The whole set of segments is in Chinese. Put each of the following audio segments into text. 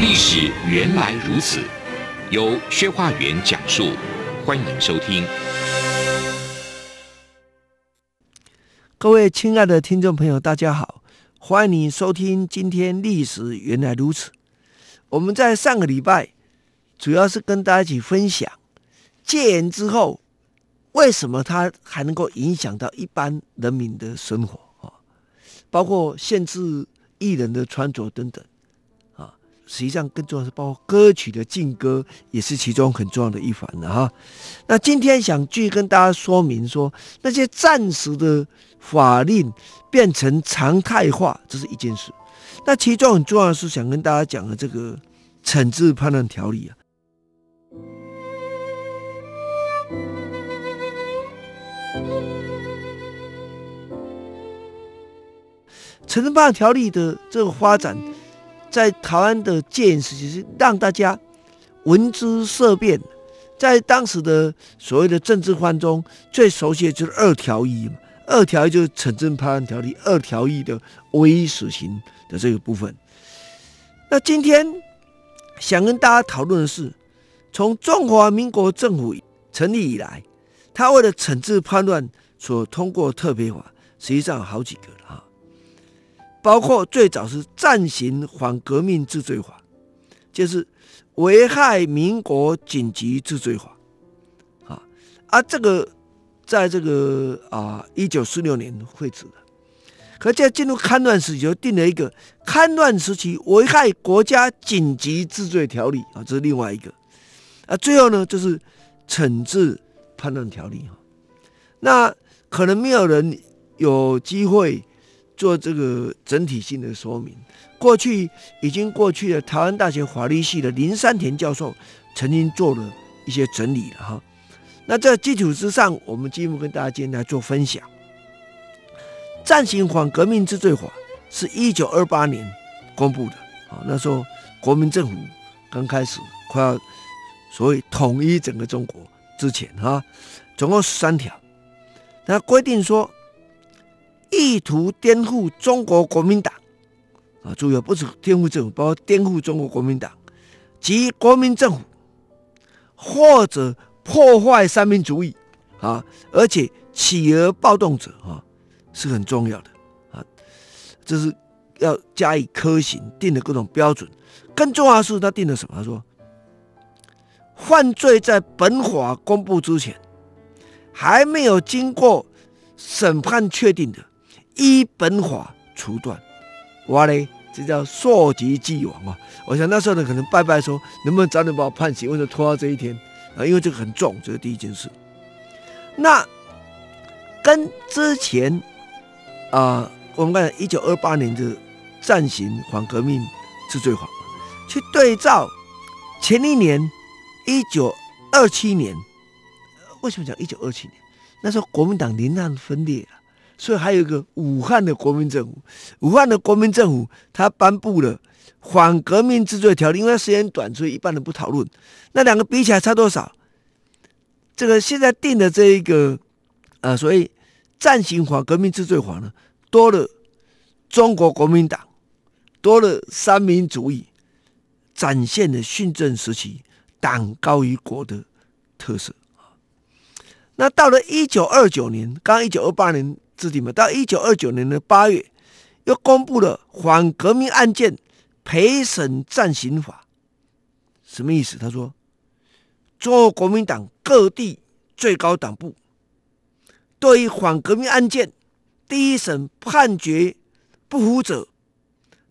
历史原来如此。由薛化元讲述，欢迎收听。各位亲爱的听众朋友，大家好，欢迎你收听今天《历史原来如此》。我们在上个礼拜主要是跟大家一起分享戒严之后，为什么它还能够影响到一般人民的生活啊？包括限制艺人的穿着等等。实际上，更重要是包括歌曲的禁歌，也是其中很重要的一环的哈。那今天想继续跟大家说明说，那些暂时的法令变成常态化，这是一件事。那其中很重要的是想跟大家讲的这个惩治判断条例啊。惩治叛乱条例的这个发展。在台湾的戒严时期，是让大家闻之色变。在当时的所谓的政治犯中，最熟悉的就是二条一嘛。二条一就是惩治叛乱条例二条一的唯一死刑的这个部分。那今天想跟大家讨论的是，从中华民国政府成立以来，他为了惩治叛乱所通过特别法，实际上有好几个了哈。包括最早是暂行反革命治罪法，就是危害民国紧急治罪法，啊啊，这个在这个啊一九四六年废止的，可在进入戡乱时期就定了一个戡乱时期危害国家紧急治罪条例啊，这是另外一个，啊，最后呢就是惩治叛乱条例哈，那可能没有人有机会。做这个整体性的说明，过去已经过去了。台湾大学法律系的林山田教授曾经做了一些整理了哈。那在基础之上，我们进一步跟大家今天来做分享。暂行反革命之罪法是一九二八年公布的啊，那时候国民政府刚开始快要所谓统一整个中国之前哈，总共十三条，它规定说。意图颠覆中国国民党啊，主要不是颠覆政府，包括颠覆中国国民党及国民政府，或者破坏三民主义啊，而且企鹅暴动者啊，是很重要的啊，这是要加以科刑，定的各种标准。更重要的是，他定了什么？他说，犯罪在本法公布之前，还没有经过审判确定的。依本法处断，哇嘞，这叫溯及既往啊！我想那时候呢，可能拜拜说，能不能早点把我判刑，为什么拖到这一天啊？因为这个很重，这是第一件事。那跟之前啊，我们看一九二八年的暂行反革命治罪法，去对照前一年一九二七年，为什么讲一九二七年？那时候国民党宁汉分裂了。所以还有一个武汉的国民政府，武汉的国民政府他颁布了反革命治罪条例，因为时间短，所以一般人不讨论。那两个比起来差多少？这个现在定的这一个，呃，所谓暂行反革命治罪法呢，多了中国国民党，多了三民主义，展现了训政时期党高于国的特色。那到了一九二九年，刚刚一九二八年。制定嘛，到一九二九年的八月，又公布了反革命案件陪审暂行法，什么意思？他说，中国国民党各地最高党部对于反革命案件第一审判决不服者，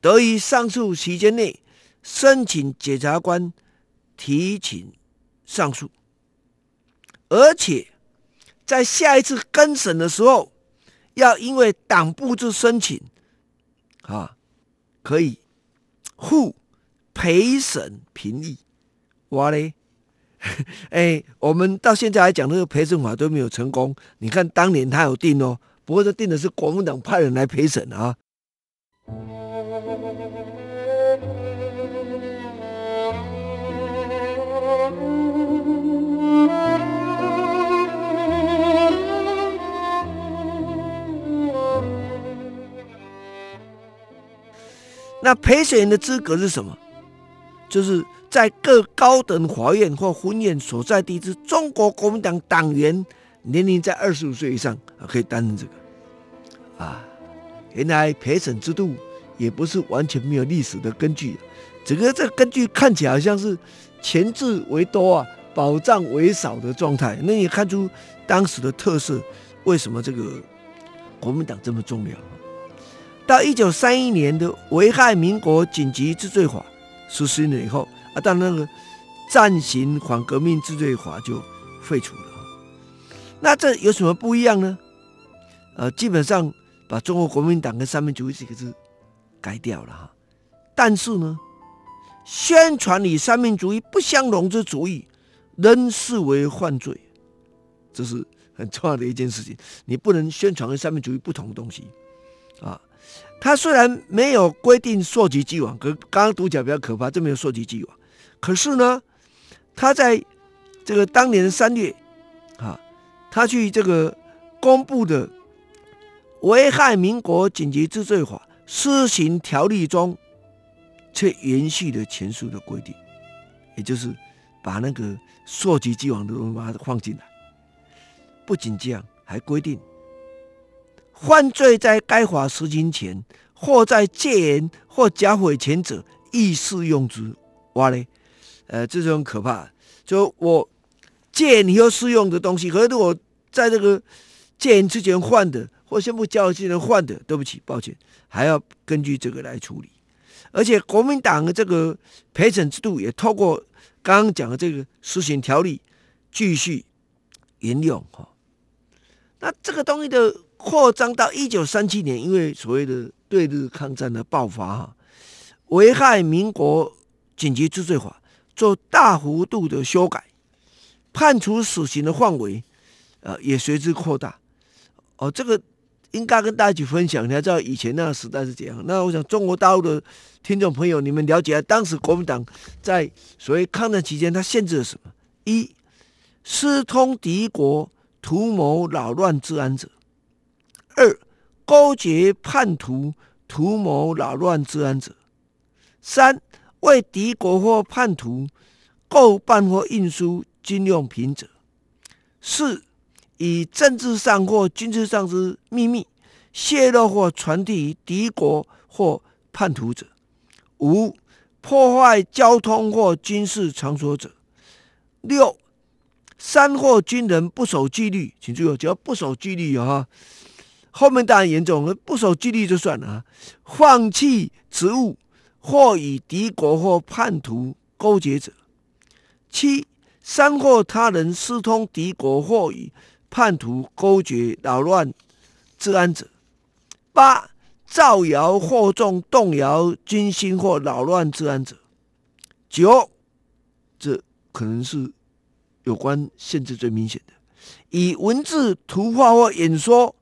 得于上诉期间内申请检察官提请上诉，而且在下一次更审的时候。要因为党部之申请，啊，可以互陪审评议，哇嘞！哎，我们到现在来讲，这个陪审法都没有成功。你看当年他有定哦，不过他定的是国民党派人来陪审啊。那陪审员的资格是什么？就是在各高等法院或分院所在地之中国国民党党员，年龄在二十五岁以上啊，可以担任这个。啊，原来陪审制度也不是完全没有历史的根据，整个这个根据看起来好像是前置为多啊，保障为少的状态。那也看出当时的特色，为什么这个国民党这么重要？到一九三一年的危害民国紧急治罪法实施了以后啊，但那个暂行反革命治罪法就废除了。那这有什么不一样呢？呃，基本上把中国国民党跟三民主义几个字改掉了哈。但是呢，宣传与三民主义不相容之主义，仍视为犯罪。这是很重要的一件事情。你不能宣传跟三民主义不同的东西啊。他虽然没有规定溯及既往，可刚刚读起来比较可怕，这没有溯及既往。可是呢，他在这个当年三月，啊，他去这个公布的《危害民国紧急治罪法施行条例》中，却延续了前述的规定，也就是把那个溯及既往的东西把它放进来。不仅这样，还规定。犯罪在该法实行前，或在戒严或假悔前者，亦适用之。哇嘞，呃，这是很可怕。就我戒严以后适用的东西，可是我在这个戒严之前换的，或宣布甲悔之前换的，对不起，抱歉，还要根据这个来处理。而且国民党的这个陪审制度，也透过刚刚讲的这个施行条例继续沿用哈。那这个东西的。扩张到一九三七年，因为所谓的对日抗战的爆发，哈，危害民国紧急治罪法做大幅度的修改，判处死刑的范围，呃，也随之扩大。哦，这个应该跟大家一起分享，你要知道以前那个时代是怎样。那我想中国大陆的听众朋友，你们了解当时国民党在所谓抗战期间，它限制了什么？一，私通敌国，图谋扰乱治安者。二、勾结叛徒，图谋扰乱治安者；三、为敌国或叛徒购办或运输军用品者；四、以政治上或军事上之秘密泄露或传递于敌国或叛徒者；五、破坏交通或军事场所者；六、山或军人不守纪律，请注意，只要不守纪律啊。后面当然严重，不守纪律就算了啊！放弃职务或与敌国或叛徒勾结者；七、煽惑他人私通敌国或与叛徒勾结扰乱治安者；八、造谣惑众动摇军心或扰乱治安者；九，这可能是有关限制最明显的，以文字、图画或演说。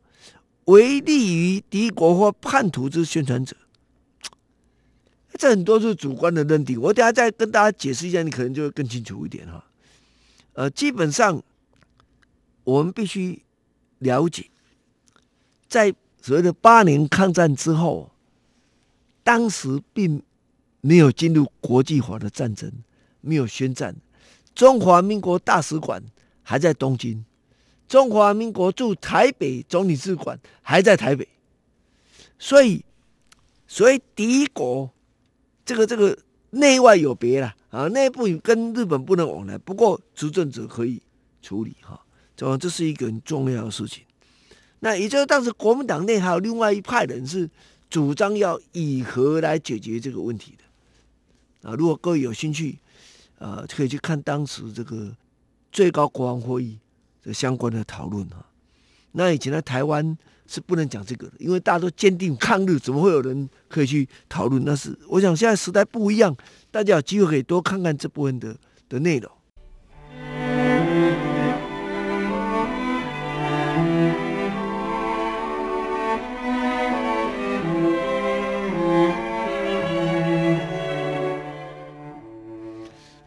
为利于敌国或叛徒之宣传者，这很多是主观的认定。我等下再跟大家解释一下，你可能就会更清楚一点哈。呃，基本上我们必须了解，在所谓的八年抗战之后，当时并没有进入国际化的战争，没有宣战，中华民国大使馆还在东京。中华民国驻台北总领事馆还在台北，所以，所以敌国这个这个内外有别了啊，内部跟日本不能往来，不过执政者可以处理哈，这这是一个很重要的事情。那也就是当时国民党内还有另外一派人是主张要以和来解决这个问题的啊。如果各位有兴趣，啊，可以去看当时这个最高国防会议。这相关的讨论哈，那以前在台湾是不能讲这个的，因为大家都坚定抗日，怎么会有人可以去讨论？那是我想现在时代不一样，大家有机会可以多看看这部分的的内容。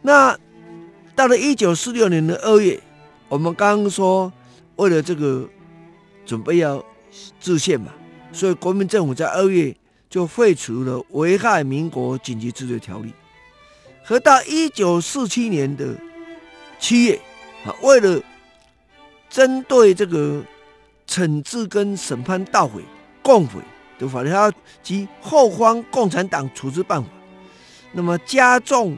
那到了一九四六年的二月，我们刚刚说，为了这个准备要制宪嘛，所以国民政府在二月就废除了危害民国紧急治罪条例。和到一九四七年的七月，啊，为了针对这个惩治跟审判盗匪、共匪的法律，及后方共产党处置办法，那么加重。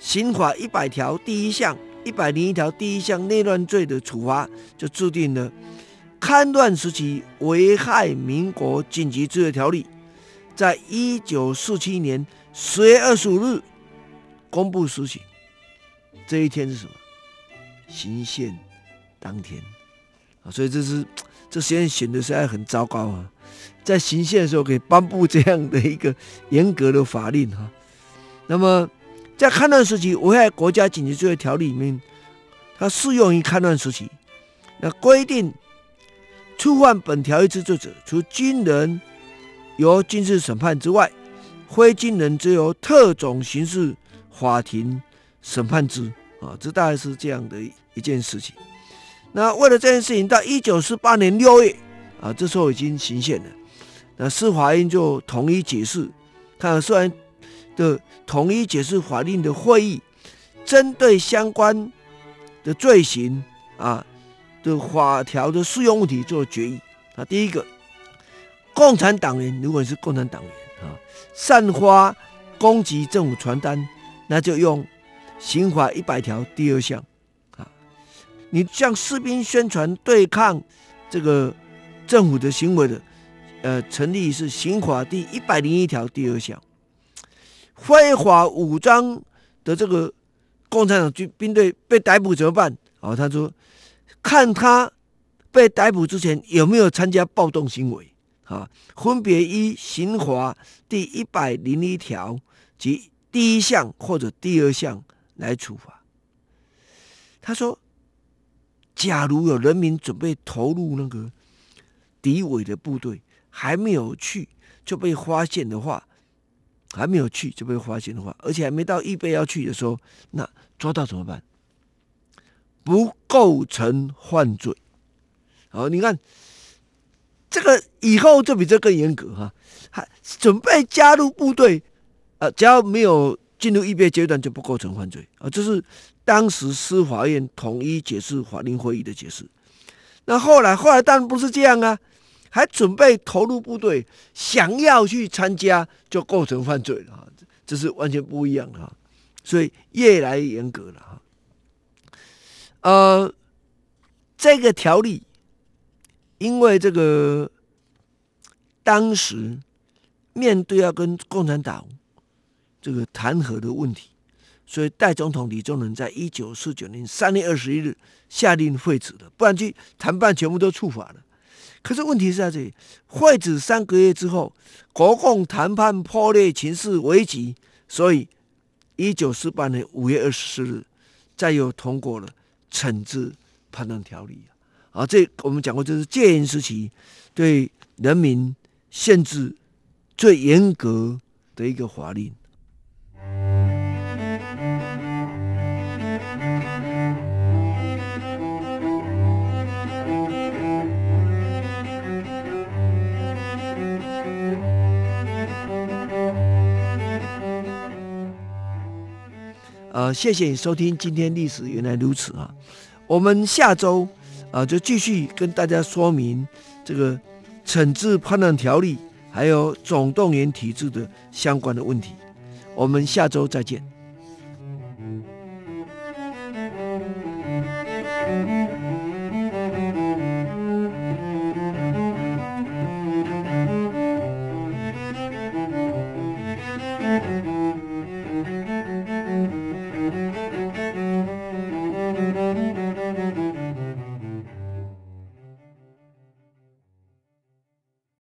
刑法一百条第一项、一百零一条第一项内乱罪的处罚，就制定了戡乱时期危害民国紧急治罪条例，在一九四七年十月二十五日公布施行。这一天是什么？行宪当天啊！所以这是这时间选的实在很糟糕啊！在行宪的时候可以颁布这样的一个严格的法令哈，那么。在戡乱时期，危害国家紧急罪条例里面，它适用于戡乱时期。那规定，触犯本条例之罪者，除军人由军事审判之外，非军人则由特种刑事法庭审判之。啊，这大概是这样的一件事情。那为了这件事情，到一九四八年六月，啊，这时候已经行宪了。那司法院就统一解释，看虽然。的统一解释法令的会议，针对相关的罪行啊的法条的适用问题做决议啊。第一个，共产党员如果是共产党员啊，散发攻击政府传单，那就用刑法一百条第二项啊。你向士兵宣传对抗这个政府的行为的，呃，成立是刑法第一百零一条第二项。非法武装的这个共产党军兵队被逮捕怎么办？啊，他说，看他被逮捕之前有没有参加暴动行为啊，分别依刑法第一百零一条及第一项或者第二项来处罚。他说，假如有人民准备投入那个敌伪的部队，还没有去就被发现的话。还没有去就被发现的话，而且还没到预备要去的时候，那抓到怎么办？不构成犯罪。好，你看这个以后就比这更严格哈，还准备加入部队，啊，只要没有进入预备阶段就不构成犯罪啊，这是当时司法院统一解释法令会议的解释。那后来后来当然不是这样啊。还准备投入部队，想要去参加就构成犯罪了啊，这是完全不一样的，所以越来越严格了哈。呃，这个条例，因为这个当时面对要跟共产党这个谈和的问题，所以代总统李宗仁在一九四九年三月二十一日下令废止的，不然去谈判全部都触法了。可是问题是在这里，废止三个月之后，国共谈判破裂，情势危急，所以一九四八年五月二十四日，再又通过了惩治叛乱条例啊。这我们讲过，就是戒严时期对人民限制最严格的一个法令。呃，谢谢你收听今天历史原来如此啊！我们下周啊、就继续跟大家说明这个惩治叛乱条例还有总动员体制的相关的问题。我们下周再见。